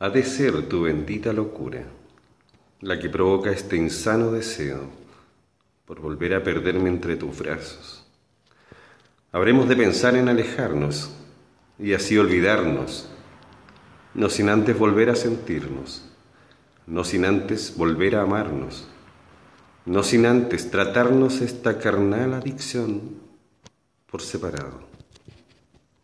ha de ser tu bendita locura, la que provoca este insano deseo por volver a perderme entre tus brazos. Habremos de pensar en alejarnos y así olvidarnos, no sin antes volver a sentirnos, no sin antes volver a amarnos, no sin antes tratarnos esta carnal adicción por separado.